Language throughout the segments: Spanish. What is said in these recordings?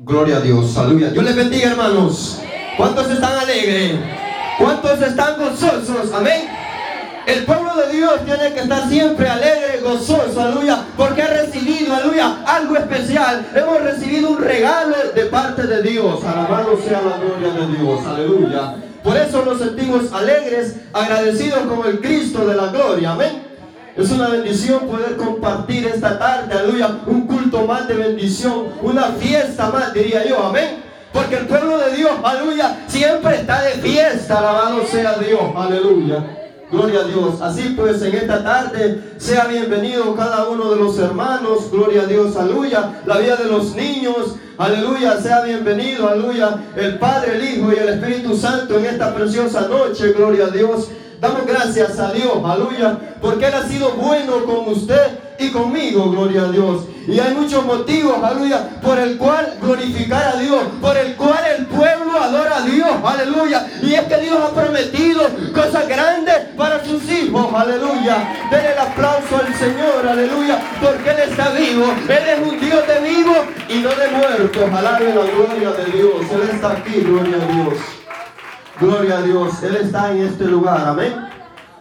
Gloria a Dios, aleluya. Dios les bendiga, hermanos. ¿Cuántos están alegres? ¿Cuántos están gozosos? Amén. El pueblo de Dios tiene que estar siempre alegre, gozoso, aleluya, porque ha recibido, aleluya, algo especial. Hemos recibido un regalo de parte de Dios. Alabado sea la gloria de Dios, aleluya. Por eso nos sentimos alegres, agradecidos con el Cristo de la gloria, amén. Es una bendición poder compartir esta tarde, aleluya, un culto más de bendición, una fiesta más, diría yo, amén. Porque el pueblo de Dios, aleluya, siempre está de fiesta, alabado sea Dios, aleluya. Gloria a Dios. Así pues, en esta tarde, sea bienvenido cada uno de los hermanos. Gloria a Dios, aleluya. La vida de los niños, aleluya. Sea bienvenido, aleluya. El Padre, el Hijo y el Espíritu Santo en esta preciosa noche. Gloria a Dios. Damos gracias a Dios, aleluya. Porque Él ha sido bueno con usted y conmigo, gloria a Dios. Y hay muchos motivos, aleluya, por el cual glorificar a Dios, por el cual el pueblo adora a Dios, aleluya. Y es que Dios ha prometido cosas grandes para sus hijos, aleluya. Denle el aplauso al Señor, aleluya, porque Él está vivo. Él es un Dios de vivo y no de muertos. Alabe la gloria de Dios. Él está aquí, gloria a Dios. Gloria a Dios. Él está en este lugar, amén.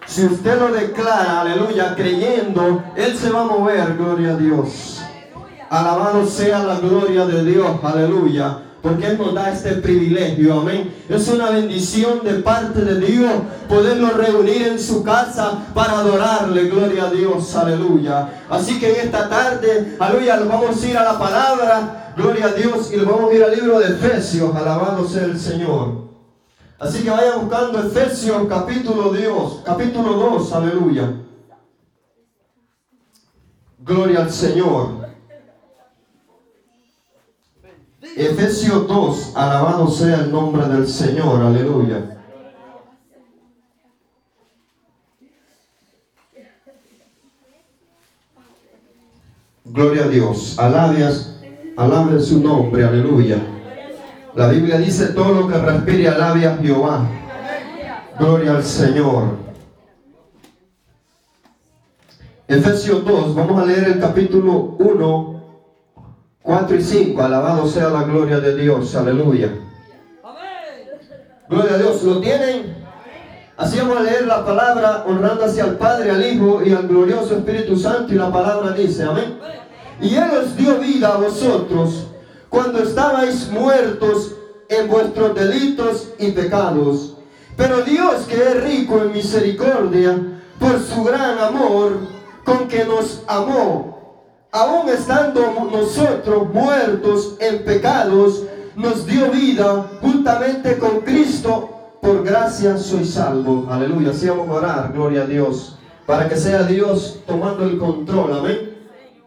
Si usted lo declara, aleluya, creyendo, Él se va a mover, gloria a Dios. Alabado sea la gloria de Dios, aleluya. Porque Él nos da este privilegio, amén. Es una bendición de parte de Dios podernos reunir en su casa para adorarle, gloria a Dios, aleluya. Así que en esta tarde, aleluya, vamos a ir a la palabra, gloria a Dios, y vamos a ir al libro de Efesios, alabado sea el Señor. Así que vaya buscando Efesios capítulo Dios, capítulo 2, aleluya. Gloria al Señor. Efesios 2, alabado sea el nombre del Señor, aleluya. Gloria a Dios, alabias, alabe su nombre, aleluya. La Biblia dice todo lo que respire alabe a Jehová. Gloria al Señor. Efesios 2, vamos a leer el capítulo 1, 4 y 5. Alabado sea la gloria de Dios. Aleluya. Gloria a Dios. ¿Lo tienen? Así vamos a leer la palabra honrando hacia el Padre, al Hijo y al glorioso Espíritu Santo. Y la palabra dice, amén. Y Él os dio vida a vosotros cuando estabais muertos en vuestros delitos y pecados. Pero Dios que es rico en misericordia, por su gran amor con que nos amó, aun estando nosotros muertos en pecados, nos dio vida juntamente con Cristo. Por gracia soy salvo. Aleluya. Así vamos a orar. Gloria a Dios. Para que sea Dios tomando el control. Amén.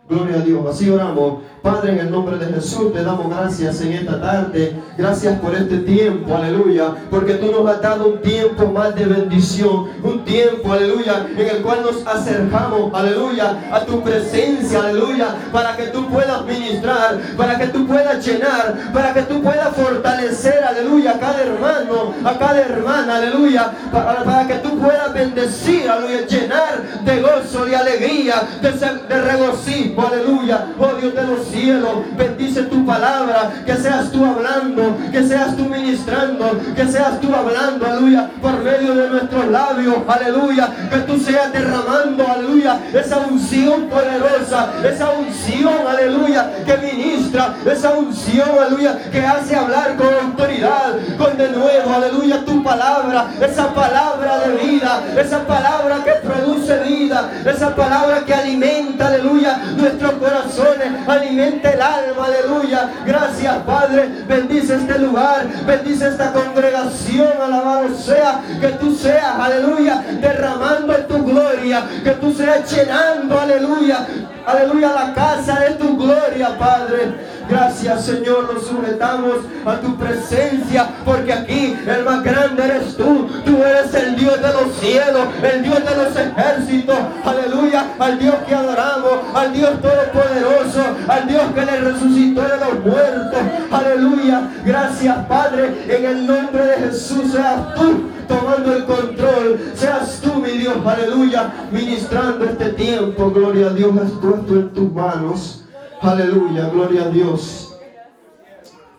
Gloria a Dios. Así oramos. Padre, en el nombre de Jesús te damos gracias en esta tarde. Gracias por este tiempo, aleluya. Porque tú nos has dado un tiempo más de bendición. Un tiempo, aleluya, en el cual nos acercamos, aleluya, a tu presencia, aleluya. Para que tú puedas ministrar, para que tú puedas llenar, para que tú puedas fortalecer, aleluya, a cada hermano, a cada hermana, aleluya. Para, para que tú puedas bendecir, aleluya, llenar de gozo, de alegría, de, de regocijo, aleluya. Oh Dios de los cielo. Bendice tu palabra, que seas tú hablando, que seas tú ministrando, que seas tú hablando, aleluya, por medio de nuestros labios, aleluya, que tú seas derramando, aleluya, esa unción poderosa, esa unción, aleluya, que ministra, esa unción, aleluya, que hace hablar con autoridad, con de nuevo, aleluya, tu palabra, esa palabra de vida, esa palabra que produce vida, esa palabra que alimenta, aleluya, nuestros corazones, alimenta el alma, aleluya. Gracias, Padre. Bendice este lugar, bendice esta congregación, alabado sea. Que tú seas, aleluya, derramando tu gloria. Que tú seas llenando, aleluya, aleluya, la casa de tu gloria, Padre. Gracias Señor, nos sujetamos a tu presencia, porque aquí el más grande eres tú. Tú eres el Dios de los cielos, el Dios de los ejércitos. Aleluya, al Dios que adoramos, al Dios todopoderoso, al Dios que le resucitó de los muertos. Aleluya, gracias Padre, en el nombre de Jesús seas tú tomando el control. Seas tú, mi Dios, aleluya, ministrando este tiempo. Gloria a Dios, has puesto en tus manos. Aleluya, gloria a Dios.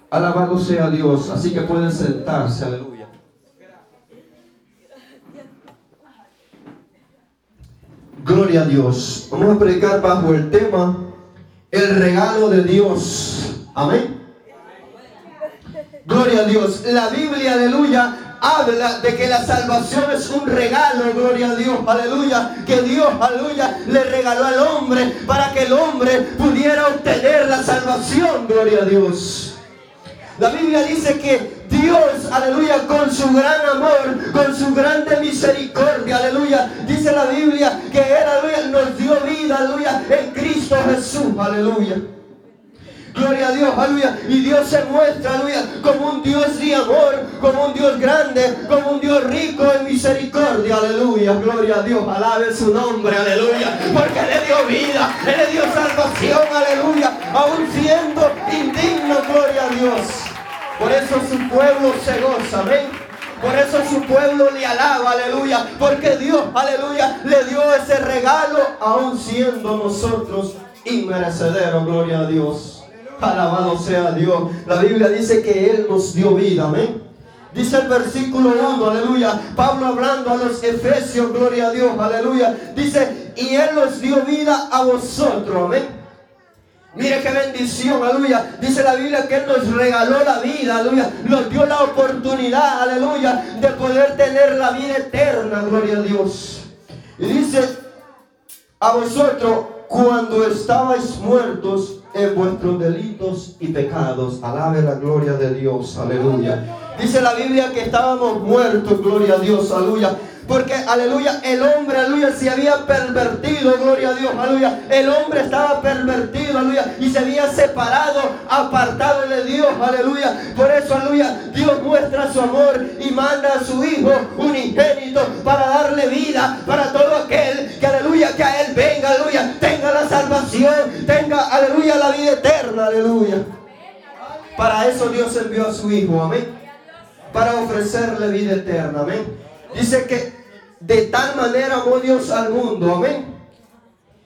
Alabado sea Dios. Así que pueden sentarse. Aleluya. Gloria a Dios. Vamos a predicar bajo el tema el regalo de Dios. Amén. Gloria a Dios. La Biblia, aleluya, habla de que la salvación es un regalo, gloria a Dios, aleluya, que Dios, aleluya, le regaló al hombre para que el hombre pudiera obtener la salvación, gloria a Dios. La Biblia dice que Dios, aleluya, con su gran amor, con su grande misericordia, aleluya, dice la Biblia que Él, aleluya, nos dio vida, aleluya, en Cristo Jesús, aleluya. Gloria a Dios, aleluya. Y Dios se muestra, aleluya, como un Dios de amor, como un Dios grande, como un Dios rico en misericordia, aleluya. Gloria a Dios, alabe su nombre, aleluya. Porque le dio vida, le dio salvación, aleluya. Aún siendo indigno, gloria a Dios. Por eso su pueblo se goza, amén. Por eso su pueblo le alaba, aleluya. Porque Dios, aleluya, le dio ese regalo, aún siendo nosotros inmerecederos, gloria a Dios. Alabado sea Dios. La Biblia dice que Él nos dio vida. Amén. Dice el versículo 1, aleluya. Pablo hablando a los efesios, gloria a Dios, aleluya. Dice, y Él nos dio vida a vosotros. Amén. Mire qué bendición, aleluya. Dice la Biblia que Él nos regaló la vida, aleluya. Nos dio la oportunidad, aleluya, de poder tener la vida eterna, gloria a Dios. Y dice, a vosotros, cuando estabais muertos en vuestros delitos y pecados. Alabe la gloria de Dios, aleluya. Dice la Biblia que estábamos muertos, gloria a Dios, aleluya. Porque, aleluya, el hombre, aleluya, se había pervertido, gloria a Dios, aleluya. El hombre estaba pervertido, aleluya, y se había separado, apartado de Dios, aleluya. Por eso, aleluya, Dios muestra su amor y manda a su Hijo unigénito para darle vida para todo aquel que, aleluya, que a Él venga, aleluya, tenga la salvación, tenga, aleluya, la vida eterna, aleluya. Para eso Dios envió a su Hijo, amén. Para ofrecerle vida eterna, amén. Dice que de tal manera amó Dios al mundo. Amén.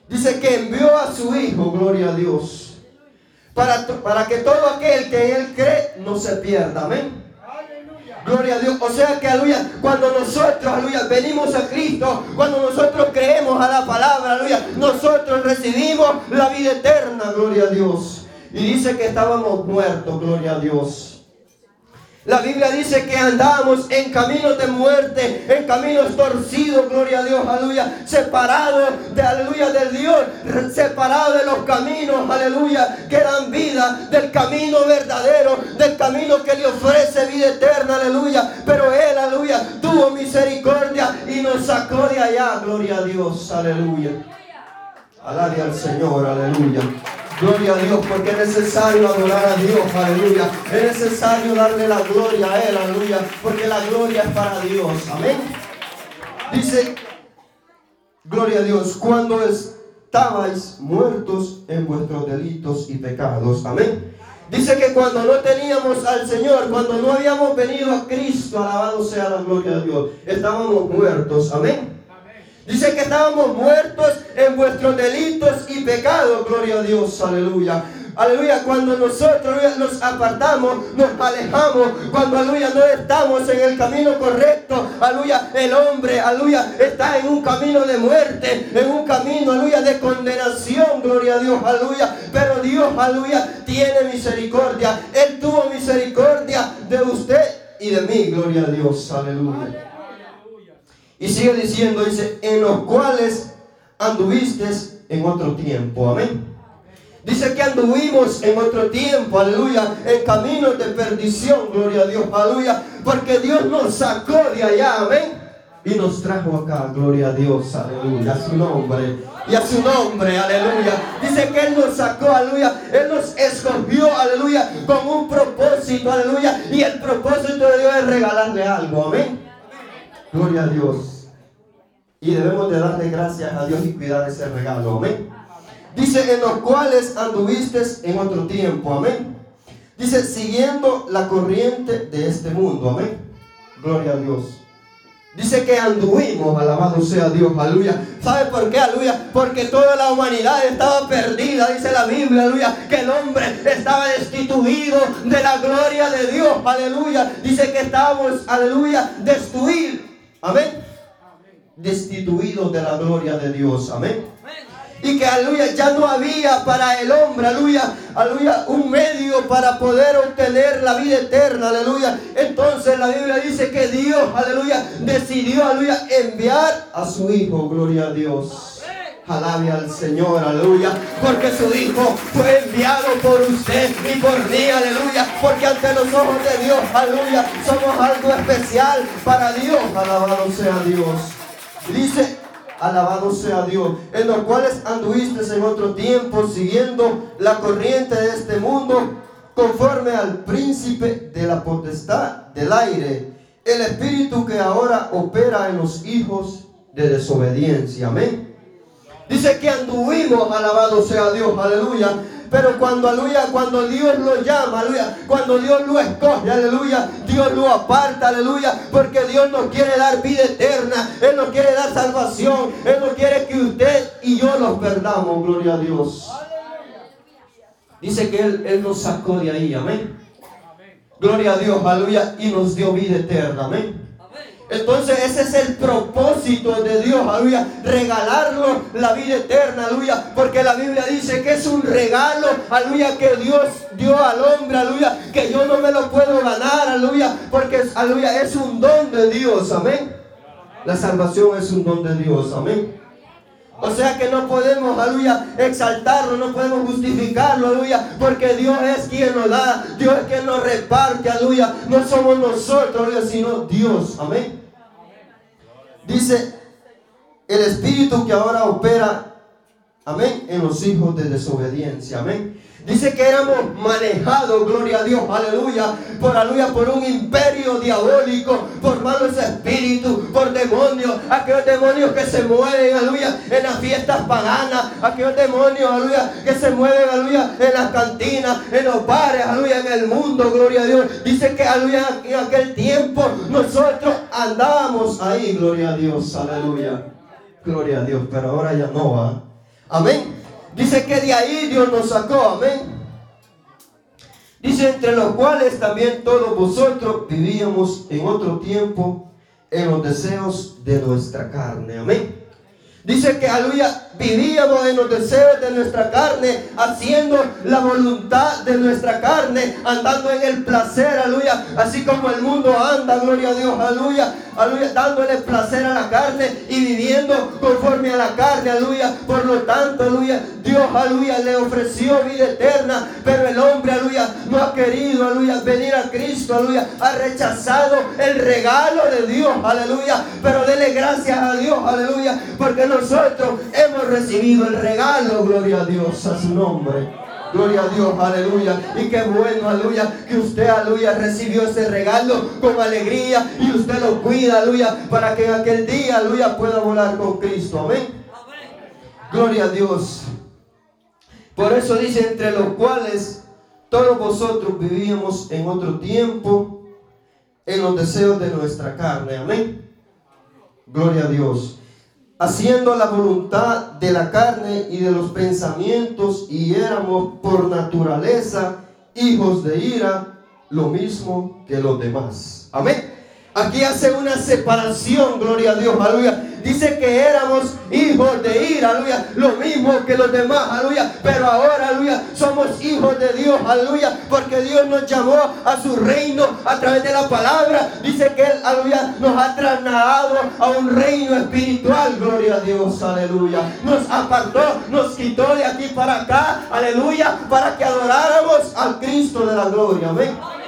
Dice que envió a su Hijo, gloria a Dios. Para, para que todo aquel que en Él cree no se pierda. Amén. Gloria a Dios. O sea que, aleluya, cuando nosotros, aleluya, venimos a Cristo, cuando nosotros creemos a la palabra, aleluya, nosotros recibimos la vida eterna, gloria a Dios. Y dice que estábamos muertos, gloria a Dios. La Biblia dice que andamos en caminos de muerte, en caminos torcidos, gloria a Dios, aleluya, separados de aleluya del Dios, separados de los caminos, aleluya, que dan vida, del camino verdadero, del camino que le ofrece vida eterna, aleluya. Pero Él, aleluya, tuvo misericordia y nos sacó de allá, gloria a Dios, aleluya. Alabe al Señor, aleluya. Gloria a Dios, porque es necesario adorar a Dios, aleluya. Es necesario darle la gloria a Él, aleluya, porque la gloria es para Dios, amén. Dice, gloria a Dios, cuando estabais muertos en vuestros delitos y pecados, amén. Dice que cuando no teníamos al Señor, cuando no habíamos venido a Cristo, alabado sea la gloria de Dios, estábamos muertos, amén. Dice que estábamos muertos en vuestros delitos y pecados. Gloria a Dios, aleluya. Aleluya, cuando nosotros nos apartamos, nos alejamos, cuando aleluya no estamos en el camino correcto, aleluya, el hombre, aleluya, está en un camino de muerte, en un camino, aleluya, de condenación, gloria a Dios, aleluya. Pero Dios, aleluya, tiene misericordia. Él tuvo misericordia de usted y de mí, gloria a Dios, aleluya. Y sigue diciendo, dice, en los cuales anduviste en otro tiempo. Amén. Dice que anduvimos en otro tiempo, aleluya, en caminos de perdición, gloria a Dios, aleluya, porque Dios nos sacó de allá, amén, y nos trajo acá, gloria a Dios, aleluya, a su nombre, y a su nombre, aleluya. Dice que Él nos sacó, aleluya, Él nos escogió, aleluya, con un propósito, aleluya, y el propósito de Dios es regalarle algo, amén. Gloria a Dios. Y debemos de darle gracias a Dios y cuidar ese regalo. Amén. Dice, en los cuales anduviste en otro tiempo. Amén. Dice, siguiendo la corriente de este mundo. Amén. Gloria a Dios. Dice que anduvimos, alabado sea Dios, aleluya. ¿Sabe por qué, aleluya? Porque toda la humanidad estaba perdida, dice la Biblia, aleluya. Que el hombre estaba destituido de la gloria de Dios, aleluya. Dice que estábamos, aleluya, destruidos. Amén. Destituidos de la gloria de Dios, amén y que aleluya ya no había para el hombre, aleluya, aleluya, un medio para poder obtener la vida eterna, aleluya. Entonces la Biblia dice que Dios, aleluya, decidió, aleluya, enviar a su Hijo, gloria a Dios. Alabe al Señor, aleluya. Porque su Hijo fue enviado por usted y por mí, aleluya. Porque ante los ojos de Dios, aleluya, somos algo especial para Dios. Alabado sea Dios. Dice Alabado sea Dios, en los cuales anduviste en otro tiempo siguiendo la corriente de este mundo, conforme al príncipe de la potestad del aire, el espíritu que ahora opera en los hijos de desobediencia. Amén. Dice que anduvimos, alabado sea Dios, aleluya, pero cuando, aleluya, cuando Dios lo llama, aleluya, cuando Dios lo escoge, aleluya, Dios lo aparta, aleluya, porque Dios nos quiere dar vida eterna, Él nos quiere dar salvación, Él no quiere que usted y yo los perdamos, gloria a Dios. Dice que Él, Él nos sacó de ahí, amén. Gloria a Dios, aleluya, y nos dio vida eterna, amén. Entonces ese es el propósito de Dios, aleluya, regalarnos la vida eterna, aleluya, porque la Biblia dice que es un regalo, aleluya, que Dios dio al hombre, aleluya, que yo no me lo puedo ganar, aleluya, porque aleluya es un don de Dios, amén. La salvación es un don de Dios, amén. O sea que no podemos, aleluya, exaltarlo, no podemos justificarlo, aleluya, porque Dios es quien nos da, Dios es quien nos reparte, aleluya. No somos nosotros, aleluya, sino Dios, amén. Dice el Espíritu que ahora opera, amén, en los hijos de desobediencia, amén. Dice que éramos manejados, gloria a Dios, aleluya, por aleluya, por un imperio diabólico, por malos espíritus, por demonios, aquellos demonios que se mueven, aleluya, en las fiestas paganas, aquellos demonios, aleluya, que se mueven, aleluya, en las cantinas, en los bares, aleluya, en el mundo, gloria a Dios. Dice que, aleluya, en aquel tiempo nosotros andábamos ahí, gloria a Dios, aleluya. Gloria a Dios, pero ahora ya no va. Amén. Dice que de ahí Dios nos sacó, amén. Dice, entre los cuales también todos vosotros vivíamos en otro tiempo en los deseos de nuestra carne, amén. Dice que, aleluya, vivíamos en los deseos de nuestra carne, haciendo la voluntad de nuestra carne, andando en el placer, aleluya, así como el mundo anda, gloria a Dios, aleluya, aleluya, dándole placer a la carne y viviendo conforme a la carne, aleluya. Por lo tanto, aleluya, Dios, aleluya, le ofreció vida eterna, pero el hombre, aleluya, no ha querido, aleluya, venir a Cristo, aleluya, ha rechazado el regalo de Dios, aleluya, pero dele gracias a Dios, aleluya, porque nosotros hemos recibido el regalo, gloria a Dios, a su nombre. Gloria a Dios, aleluya. Y qué bueno, aleluya, que usted, aleluya, recibió ese regalo con alegría y usted lo cuida, aleluya, para que en aquel día, aleluya, pueda volar con Cristo. Amén. Gloria a Dios. Por eso dice, entre los cuales todos vosotros vivíamos en otro tiempo, en los deseos de nuestra carne. Amén. Gloria a Dios haciendo la voluntad de la carne y de los pensamientos, y éramos por naturaleza hijos de ira, lo mismo que los demás. Amén. Aquí hace una separación, gloria a Dios, aleluya. Dice que éramos hijos de ira, aleluya. Lo mismo que los demás, aleluya. Pero ahora, aleluya, somos hijos de Dios, aleluya. Porque Dios nos llamó a su reino a través de la palabra. Dice que Él, aleluya, nos ha trasladado a un reino espiritual, gloria a Dios, aleluya. Nos apartó, nos quitó de aquí para acá, aleluya, para que adoráramos al Cristo de la gloria. Amén.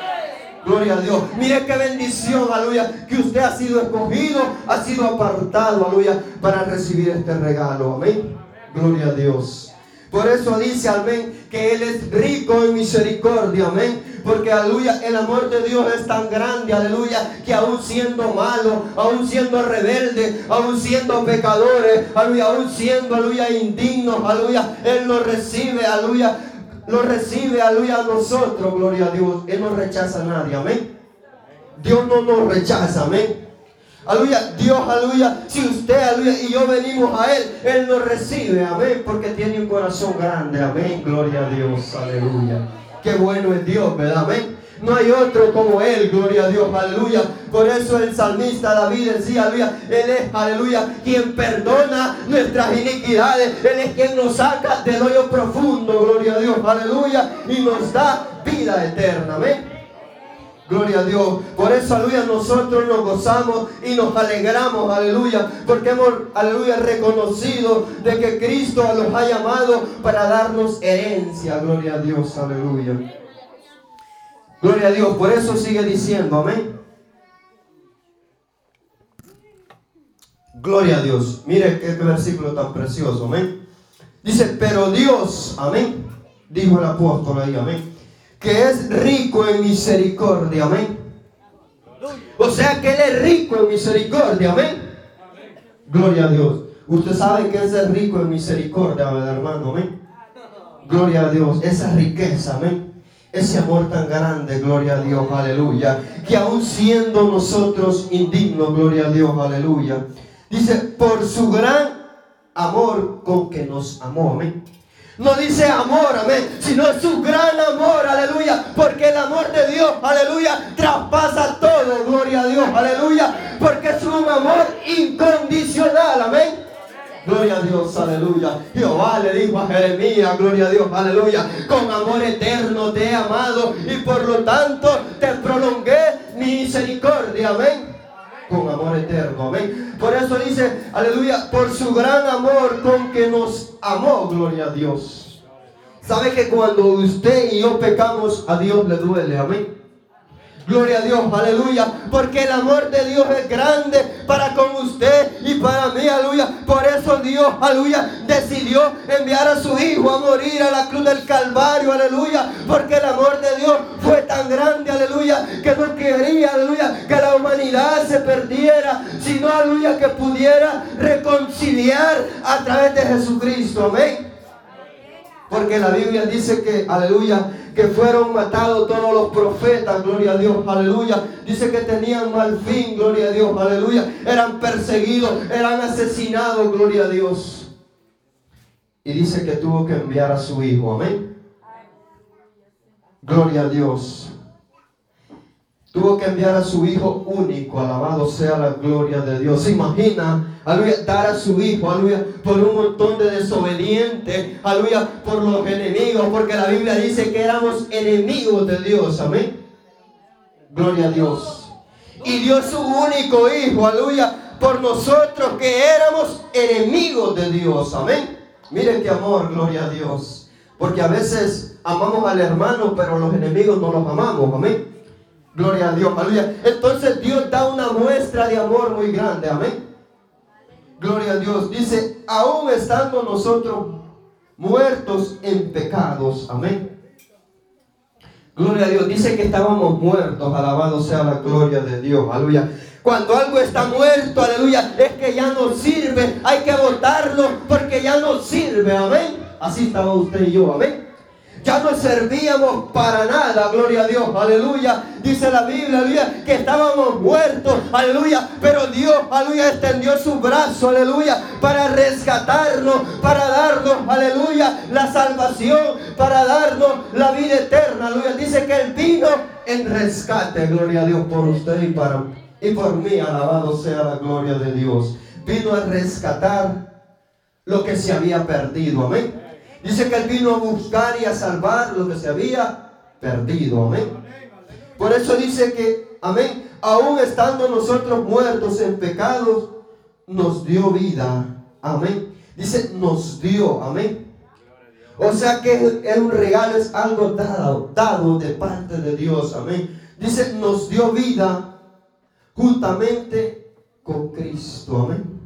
Gloria a Dios. Mire qué bendición, aleluya, que usted ha sido escogido, ha sido apartado, aleluya, para recibir este regalo. Amén. Gloria a Dios. Por eso dice, amén, que Él es rico en misericordia, amén. Porque, aleluya, el amor de Dios es tan grande, aleluya, que aún siendo malo, aún siendo rebelde, aún siendo pecadores, aleluya, aún siendo, aleluya, indignos, aleluya, Él nos recibe, aleluya, lo recibe, aleluya, a nosotros, gloria a Dios. Él no rechaza a nadie, amén. Dios no nos rechaza, amén. Aleluya, Dios, aleluya, si usted, aleluya, y yo venimos a Él, Él nos recibe, amén, porque tiene un corazón grande, amén, gloria a Dios, aleluya. Qué bueno es Dios, ¿verdad? Amén. No hay otro como Él, gloria a Dios, aleluya. Por eso el salmista David decía, aleluya, Él es, aleluya, quien perdona nuestras iniquidades. Él es quien nos saca del hoyo profundo, gloria a Dios, aleluya, y nos da vida eterna, amén. Gloria a Dios. Por eso, aleluya, nosotros nos gozamos y nos alegramos, aleluya, porque hemos, aleluya, reconocido de que Cristo los ha llamado para darnos herencia. Gloria a Dios, aleluya. Gloria a Dios. Por eso sigue diciendo, amén. Gloria a Dios. Mire qué versículo tan precioso, amén. Dice, pero Dios, amén. Dijo el apóstol ahí, amén. Que es rico en misericordia, amén. O sea que Él es rico en misericordia, amén. Gloria a Dios. Usted sabe que es rico en misericordia, hermano, amén. Gloria a Dios. Esa riqueza, amén ese amor tan grande, gloria a Dios, aleluya, que aún siendo nosotros indignos, gloria a Dios, aleluya, dice, por su gran amor con que nos amó, amén. No dice amor, amén, sino su gran amor, aleluya, porque el amor de Dios, aleluya, traspasa todo, gloria a Dios, aleluya, porque es un amor Dios, aleluya. Jehová le dijo a Jeremías, gloria a Dios, aleluya. Con amor eterno te he amado y por lo tanto te prolongué mi misericordia. Amén. Con amor eterno, amén. Por eso dice, aleluya, por su gran amor con que nos amó, gloria a Dios. ¿Sabe que cuando usted y yo pecamos, a Dios le duele? Amén. Gloria a Dios, aleluya. Porque el amor de Dios es grande para con usted y para mí, aleluya. Por eso Dios, aleluya, decidió enviar a su Hijo a morir a la cruz del Calvario, aleluya. Porque el amor de Dios fue tan grande, aleluya, que no quería, aleluya, que la humanidad se perdiera, sino, aleluya, que pudiera reconciliar a través de Jesucristo. Amén. Porque la Biblia dice que, aleluya, que fueron matados todos los profetas, gloria a Dios, aleluya. Dice que tenían mal fin, gloria a Dios, aleluya. Eran perseguidos, eran asesinados, gloria a Dios. Y dice que tuvo que enviar a su hijo, amén. Gloria a Dios. Tuvo que enviar a su hijo único, alabado sea la gloria de Dios. ¿Se imagina, aleluya, dar a su hijo, aleluya, por un montón de desobedientes, aleluya, por los enemigos, porque la Biblia dice que éramos enemigos de Dios, amén. Gloria a Dios. Y dio su único hijo, aleluya, por nosotros que éramos enemigos de Dios, amén. Miren qué amor, gloria a Dios. Porque a veces amamos al hermano, pero los enemigos no los amamos, amén. Gloria a Dios, aleluya. Entonces Dios da una muestra de amor muy grande, amén. Gloria a Dios. Dice, aún estando nosotros muertos en pecados, amén. Gloria a Dios. Dice que estábamos muertos, alabado sea la gloria de Dios, aleluya. Cuando algo está muerto, aleluya, es que ya no sirve. Hay que botarlo porque ya no sirve, amén. Así estaba usted y yo, amén. Ya no servíamos para nada, gloria a Dios, aleluya. Dice la Biblia, aleluya, que estábamos muertos, aleluya. Pero Dios, aleluya, extendió su brazo, aleluya, para rescatarnos, para darnos, aleluya, la salvación, para darnos la vida eterna, aleluya. Dice que Él vino en rescate, gloria a Dios, por usted y para y por mí, alabado sea la gloria de Dios. Vino a rescatar lo que se había perdido, amén. Dice que Él vino a buscar y a salvar lo que se había perdido. Amén. Por eso dice que, amén, aún estando nosotros muertos en pecados, nos dio vida. Amén. Dice, nos dio. Amén. O sea que es un regalo, es algo dado, dado de parte de Dios. Amén. Dice, nos dio vida juntamente con Cristo. Amén.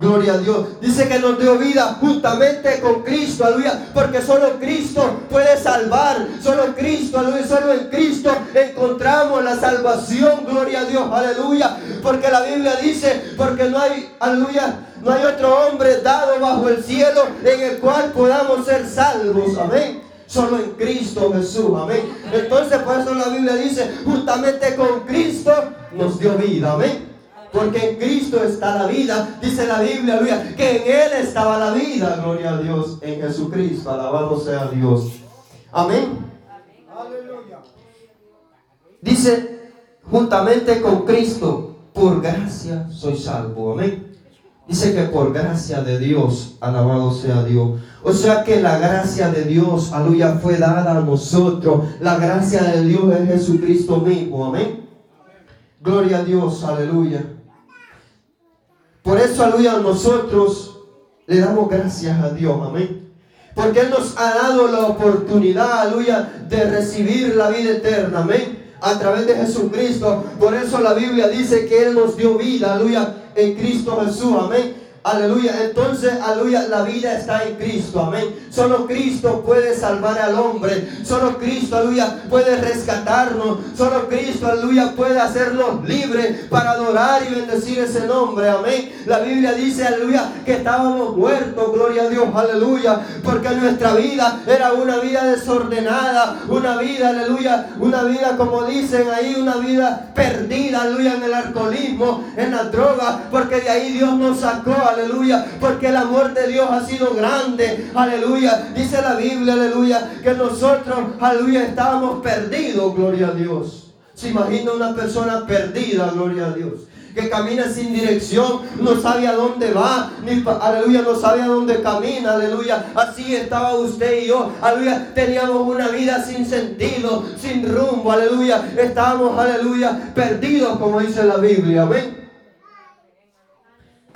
Gloria a Dios. Dice que nos dio vida juntamente con Cristo, aleluya. Porque solo Cristo puede salvar. Solo Cristo, aleluya. Solo en Cristo encontramos la salvación. Gloria a Dios, aleluya. Porque la Biblia dice, porque no hay, aleluya, no hay otro hombre dado bajo el cielo en el cual podamos ser salvos. Amén solo en Cristo Jesús. Amén. Entonces por eso la Biblia dice, justamente con Cristo nos dio vida. Amén. Porque en Cristo está la vida. Dice la Biblia, aleluya, que en Él estaba la vida. Gloria a Dios. En Jesucristo. Alabado sea Dios. Amén. Dice, juntamente con Cristo, por gracia soy salvo. Amén. Dice que por gracia de Dios, alabado sea Dios. O sea que la gracia de Dios, aleluya, fue dada a nosotros. La gracia de Dios es Jesucristo mismo. Amén. Gloria a Dios, aleluya. Por eso, aleluya, nosotros le damos gracias a Dios. Amén. Porque Él nos ha dado la oportunidad, aleluya, de recibir la vida eterna. Amén a través de Jesucristo. Por eso la Biblia dice que Él nos dio vida, aleluya, en Cristo Jesús, amén. Aleluya. Entonces, aleluya, la vida está en Cristo. Amén. Solo Cristo puede salvar al hombre. Solo Cristo, aleluya, puede rescatarnos. Solo Cristo, aleluya, puede hacernos libres para adorar y bendecir ese nombre. Amén. La Biblia dice, aleluya, que estábamos muertos. Gloria a Dios, aleluya. Porque nuestra vida era una vida desordenada. Una vida, aleluya, una vida como dicen ahí, una vida perdida, aleluya, en el alcoholismo, en la droga. Porque de ahí Dios nos sacó aleluya, porque el amor de Dios ha sido grande, aleluya. Dice la Biblia, aleluya, que nosotros, aleluya, estábamos perdidos, gloria a Dios. Se imagina una persona perdida, gloria a Dios que camina sin dirección, no sabe a dónde va, ni, aleluya, no sabe a dónde camina, aleluya. Así estaba usted y yo, aleluya, teníamos una vida sin sentido, sin rumbo, aleluya. Estábamos, aleluya, perdidos, como dice la Biblia, amén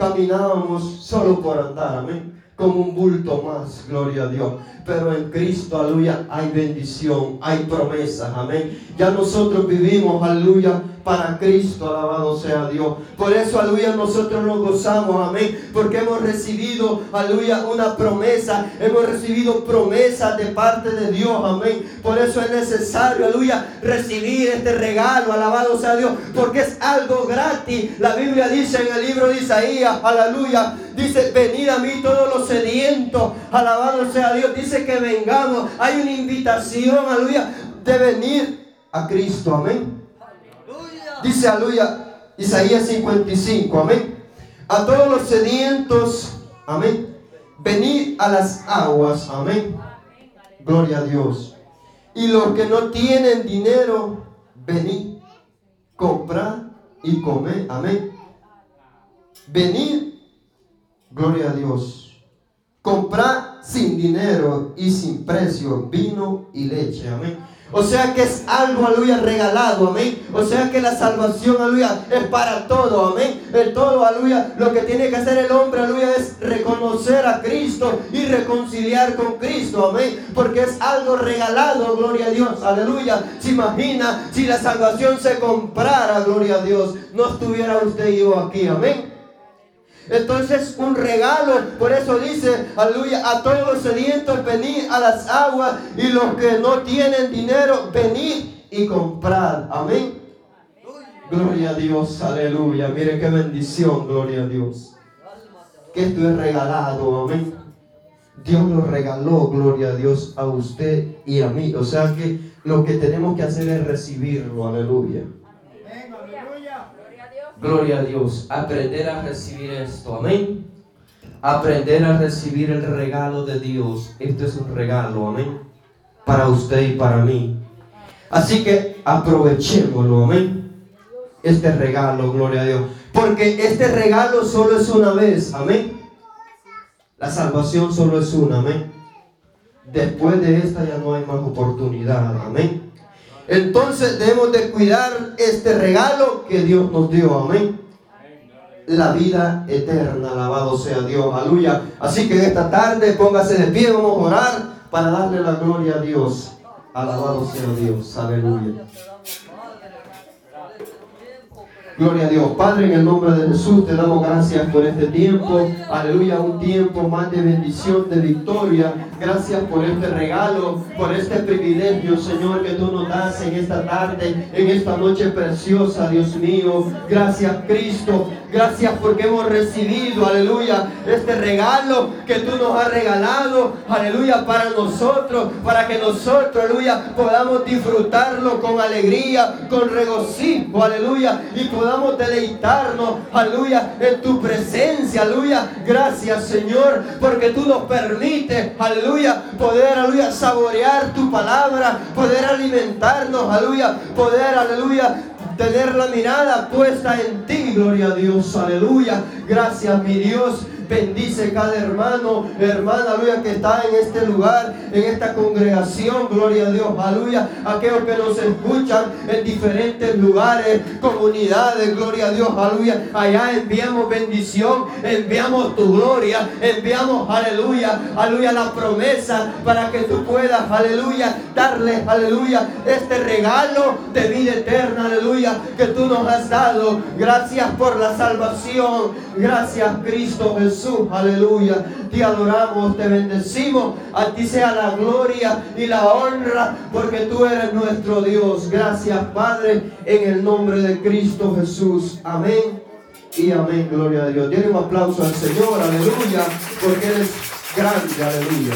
caminábamos solo por andar, amén, como un bulto más, gloria a Dios pero en Cristo, aleluya, hay bendición, hay promesas, amén. Ya nosotros vivimos, aleluya, para Cristo, alabado sea Dios. Por eso, aleluya, nosotros nos gozamos, amén, porque hemos recibido, aleluya, una promesa, hemos recibido promesas de parte de Dios, amén. Por eso es necesario, aleluya, recibir este regalo, alabado sea Dios, porque es algo gratis. La Biblia dice en el libro de Isaías, aleluya, dice, venid a mí todos los sedientos, alabado sea Dios, dice que vengamos. Hay una invitación, aleluya, de venir a Cristo. Amén. Dice, aleluya, Isaías 55. Amén. A todos los sedientos. Amén. Venid a las aguas. Amén. Gloria a Dios. Y los que no tienen dinero, venid, comprar y comer. Amén. Venid. Gloria a Dios. Comprar sin dinero y sin precio vino y leche. Amén. O sea que es algo, aleluya, regalado, amén. O sea que la salvación, aleluya, es para todo, amén. El todo, aleluya, lo que tiene que hacer el hombre, aleluya, es reconocer a Cristo y reconciliar con Cristo, amén. Porque es algo regalado, gloria a Dios, aleluya. Se imagina si la salvación se comprara, gloria a Dios, no estuviera usted y yo aquí, amén. Entonces un regalo, por eso dice, aleluya, a todos los sedientos venid a las aguas y los que no tienen dinero, venid y comprad. Amén. Gloria a Dios, aleluya. Miren qué bendición, gloria a Dios. Que esto es regalado, amén. Dios lo regaló, gloria a Dios, a usted y a mí. O sea que lo que tenemos que hacer es recibirlo, aleluya. Gloria a Dios. Aprender a recibir esto. Amén. Aprender a recibir el regalo de Dios. Esto es un regalo. Amén. Para usted y para mí. Así que aprovechémoslo. Amén. Este regalo. Gloria a Dios. Porque este regalo solo es una vez. Amén. La salvación solo es una. Amén. Después de esta ya no hay más oportunidad. Amén. Entonces debemos de cuidar este regalo que Dios nos dio. Amén. La vida eterna, alabado sea Dios, aleluya. Así que esta tarde póngase de pie, vamos a orar para darle la gloria a Dios. Alabado sea Dios, aleluya. Gloria a Dios. Padre, en el nombre de Jesús te damos gracias por este tiempo. Aleluya, un tiempo más de bendición, de victoria. Gracias por este regalo, por este privilegio, Señor, que tú nos das en esta tarde, en esta noche preciosa, Dios mío. Gracias, Cristo. Gracias porque hemos recibido, aleluya, este regalo que tú nos has regalado, aleluya, para nosotros, para que nosotros, aleluya, podamos disfrutarlo con alegría, con regocijo, aleluya, y podamos deleitarnos, aleluya, en tu presencia, aleluya. Gracias, Señor, porque tú nos permites, aleluya, poder, aleluya, saborear tu palabra, poder alimentarnos, aleluya, poder, aleluya, tener la mirada puesta en ti, gloria a Dios, aleluya. Gracias, mi Dios. Bendice cada hermano, hermana, aleluya, que está en este lugar, en esta congregación, gloria a Dios, aleluya. Aquellos que nos escuchan en diferentes lugares, comunidades, gloria a Dios, aleluya. Allá enviamos bendición, enviamos tu gloria, enviamos, aleluya, aleluya, la promesa para que tú puedas, aleluya, darle, aleluya, este regalo de vida eterna, aleluya, que tú nos has dado. Gracias por la salvación, gracias Cristo Jesús. Jesús, aleluya. Te adoramos, te bendecimos. A ti sea la gloria y la honra, porque tú eres nuestro Dios. Gracias, Padre, en el nombre de Cristo Jesús. Amén y amén. Gloria a Dios. Tiene un aplauso al Señor, aleluya, porque Él es grande, aleluya.